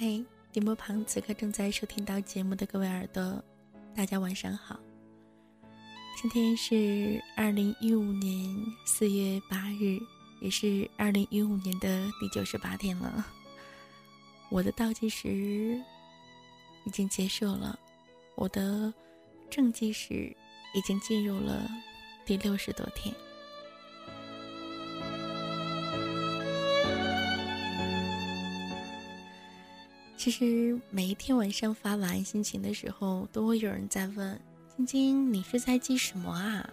嗨，电波旁此刻正在收听到节目的各位耳朵，大家晚上好。今天是二零一五年四月八日，也是二零一五年的第九十八天了。我的倒计时已经结束了，我的正计时已经进入了第六十多天。其实每一天晚上发晚安心情的时候，都会有人在问：“晶晶，你是在记什么啊？”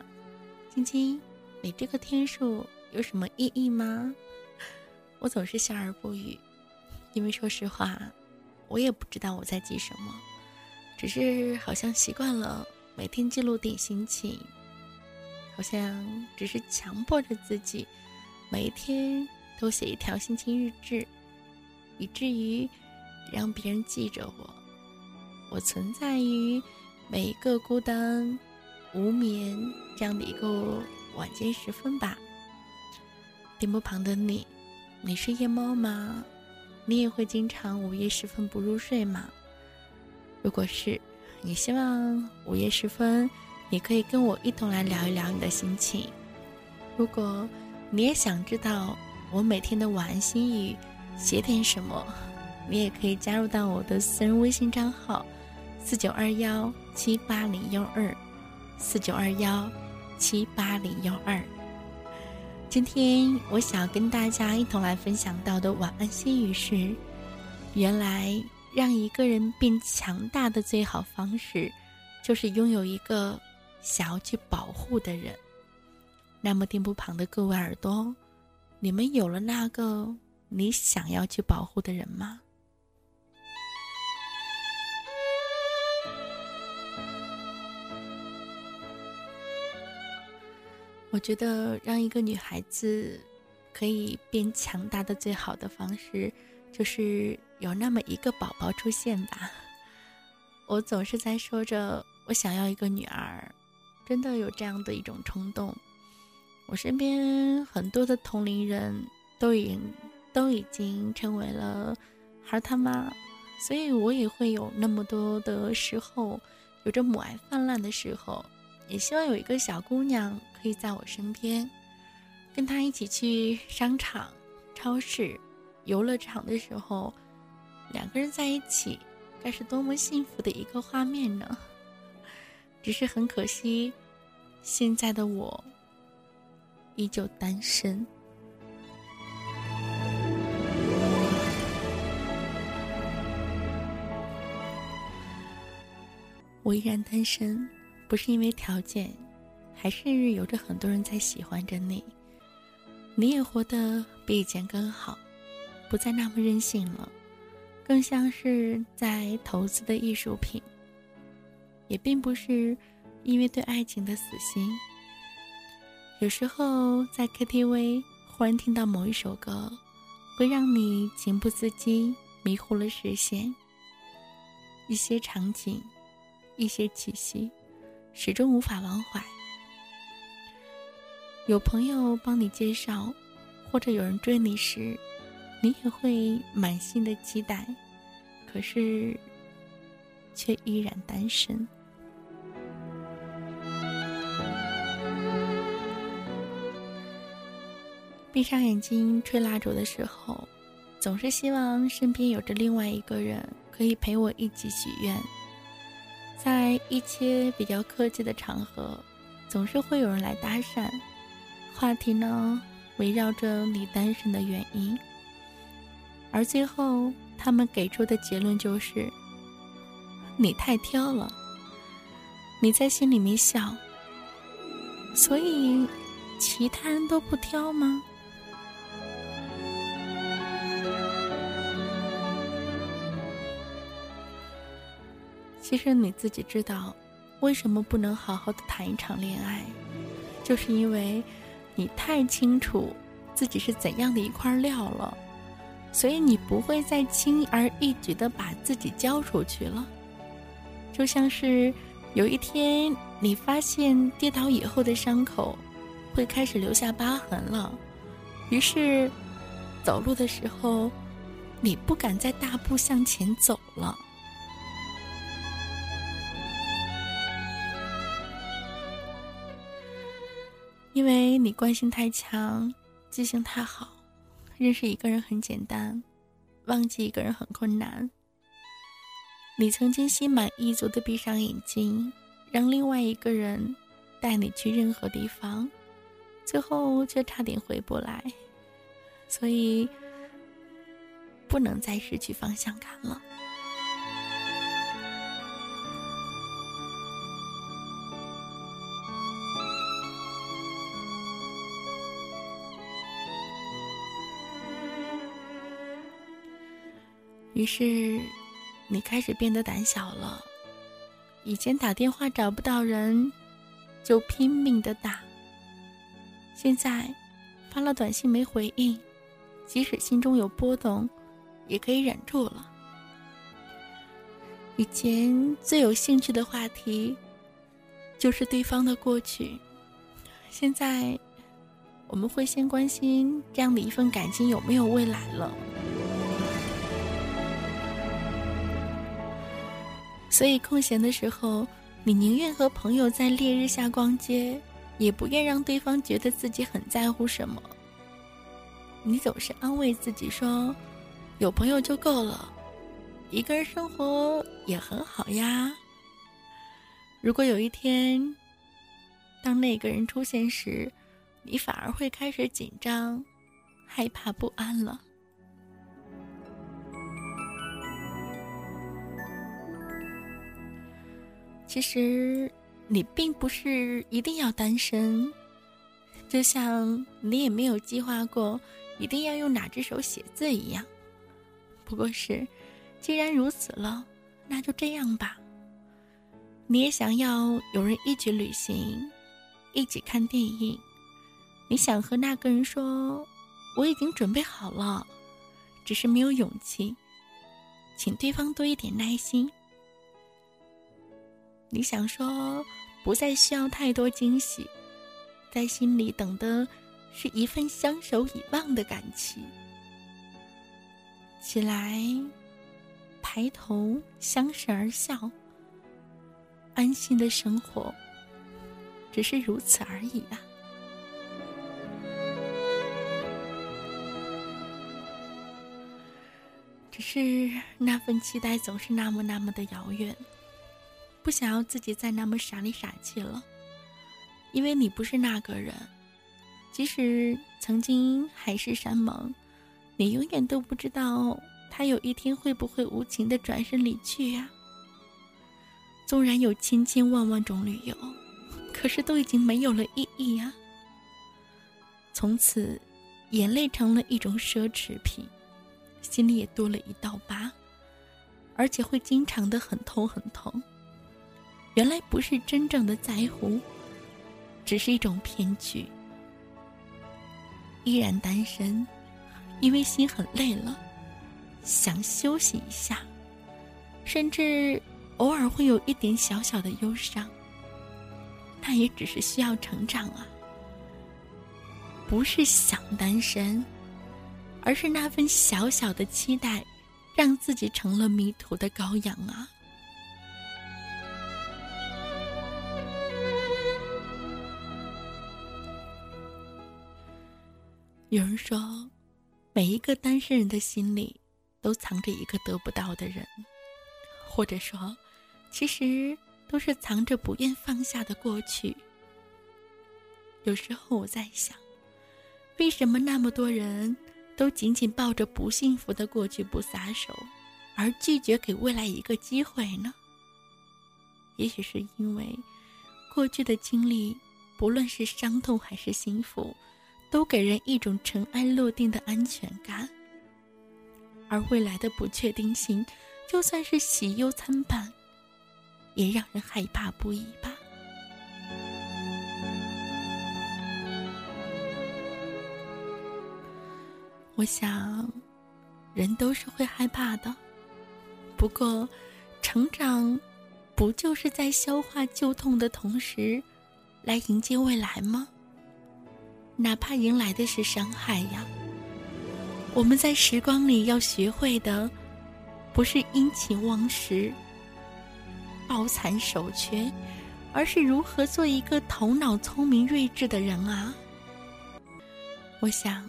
晶晶，你这个天数有什么意义吗？我总是笑而不语，因为说实话，我也不知道我在记什么，只是好像习惯了每天记录点心情，好像只是强迫着自己每一天都写一条心情日志，以至于。让别人记着我，我存在于每一个孤单、无眠这样的一个晚间时分吧。电波旁的你，你是夜猫吗？你也会经常午夜时分不入睡吗？如果是，你希望午夜时分你可以跟我一同来聊一聊你的心情。如果你也想知道我每天的晚安心语，写点什么？你也可以加入到我的私人微信账号，四九二幺七八零幺二，四九二幺七八零幺二。今天我想跟大家一同来分享到的晚安心语是：原来让一个人变强大的最好方式，就是拥有一个想要去保护的人。那么，店铺旁的各位耳朵，你们有了那个你想要去保护的人吗？我觉得让一个女孩子可以变强大的最好的方式，就是有那么一个宝宝出现吧。我总是在说着我想要一个女儿，真的有这样的一种冲动。我身边很多的同龄人都已经都已经成为了孩他妈，所以我也会有那么多的时候，有着母爱泛滥的时候。也希望有一个小姑娘可以在我身边，跟他一起去商场、超市、游乐场的时候，两个人在一起，该是多么幸福的一个画面呢？只是很可惜，现在的我依旧单身。我依然单身。不是因为条件，还是有着很多人在喜欢着你。你也活得比以前更好，不再那么任性了，更像是在投资的艺术品。也并不是因为对爱情的死心。有时候在 KTV 忽然听到某一首歌，会让你情不自禁迷糊了视线。一些场景，一些气息。始终无法忘怀。有朋友帮你介绍，或者有人追你时，你也会满心的期待，可是却依然单身。闭上眼睛吹蜡烛的时候，总是希望身边有着另外一个人，可以陪我一起许愿。在一些比较客气的场合，总是会有人来搭讪，话题呢围绕着你单身的原因，而最后他们给出的结论就是：你太挑了。你在心里面笑，所以其他人都不挑吗？其实你自己知道，为什么不能好好的谈一场恋爱，就是因为，你太清楚自己是怎样的一块料了，所以你不会再轻而易举的把自己交出去了。就像是有一天你发现跌倒以后的伤口，会开始留下疤痕了，于是，走路的时候，你不敢再大步向前走了。因为你惯性太强，记性太好，认识一个人很简单，忘记一个人很困难。你曾经心满意足的闭上眼睛，让另外一个人带你去任何地方，最后却差点回不来，所以不能再失去方向感了。于是，你开始变得胆小了。以前打电话找不到人，就拼命的打。现在，发了短信没回应，即使心中有波动，也可以忍住了。以前最有兴趣的话题，就是对方的过去。现在，我们会先关心这样的一份感情有没有未来了。所以空闲的时候，你宁愿和朋友在烈日下逛街，也不愿让对方觉得自己很在乎什么。你总是安慰自己说：“有朋友就够了，一个人生活也很好呀。”如果有一天，当那个人出现时，你反而会开始紧张、害怕、不安了。其实，你并不是一定要单身，就像你也没有计划过一定要用哪只手写字一样。不过是，既然如此了，那就这样吧。你也想要有人一起旅行，一起看电影。你想和那个人说：“我已经准备好了，只是没有勇气。”请对方多一点耐心。你想说，不再需要太多惊喜，在心里等的是一份相守以望的感情。起来，抬头，相视而笑，安心的生活，只是如此而已啊！只是那份期待总是那么那么的遥远。不想要自己再那么傻里傻气了，因为你不是那个人。即使曾经海誓山盟，你永远都不知道他有一天会不会无情的转身离去呀。纵然有千千万万种理由，可是都已经没有了意义呀。从此，眼泪成了一种奢侈品，心里也多了一道疤，而且会经常的很痛很痛。原来不是真正的在乎，只是一种骗局。依然单身，因为心很累了，想休息一下，甚至偶尔会有一点小小的忧伤。那也只是需要成长啊，不是想单身，而是那份小小的期待，让自己成了迷途的羔羊啊。有人说，每一个单身人的心里都藏着一个得不到的人，或者说，其实都是藏着不愿放下的过去。有时候我在想，为什么那么多人都紧紧抱着不幸福的过去不撒手，而拒绝给未来一个机会呢？也许是因为，过去的经历，不论是伤痛还是幸福。都给人一种尘埃落定的安全感，而未来的不确定性，就算是喜忧参半，也让人害怕不已吧。我想，人都是会害怕的，不过，成长，不就是在消化旧痛的同时，来迎接未来吗？哪怕迎来的是伤害呀，我们在时光里要学会的，不是殷勤忘食、抱残守缺，而是如何做一个头脑聪明、睿智的人啊！我想，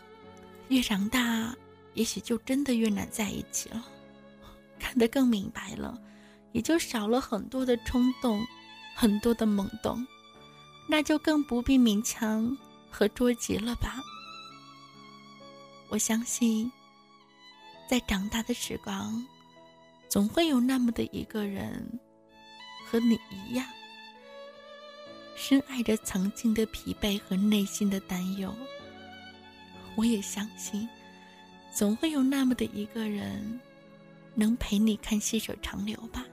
越长大，也许就真的越难在一起了。看得更明白了，也就少了很多的冲动，很多的懵懂，那就更不必勉强和捉急了吧。我相信，在长大的时光，总会有那么的一个人，和你一样，深爱着曾经的疲惫和内心的担忧。我也相信，总会有那么的一个人，能陪你看细水长流吧。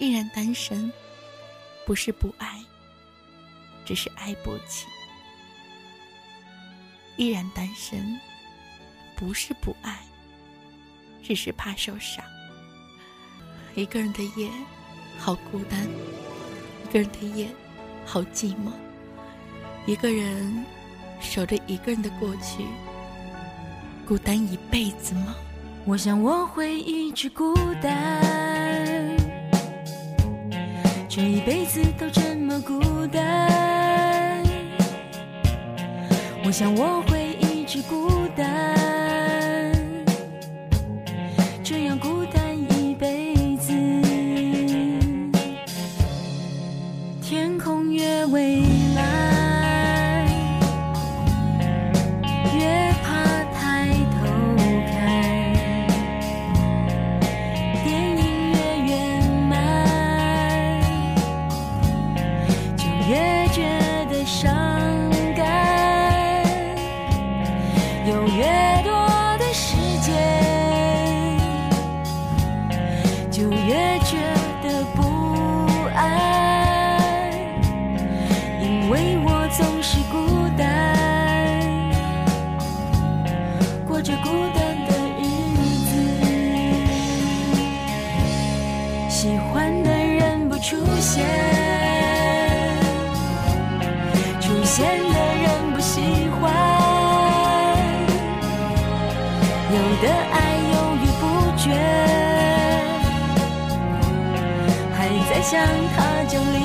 依然单身，不是不爱，只是爱不起。依然单身，不是不爱，只是怕受伤。一个人的夜，好孤单；一个人的夜，好寂寞。一个人守着一个人的过去，孤单一辈子吗？我想我会一直孤单，这一辈子都这么孤我想我会一直孤单，喜欢的人不出现，出现的人不喜欢。有的爱犹豫不决，还在想他就离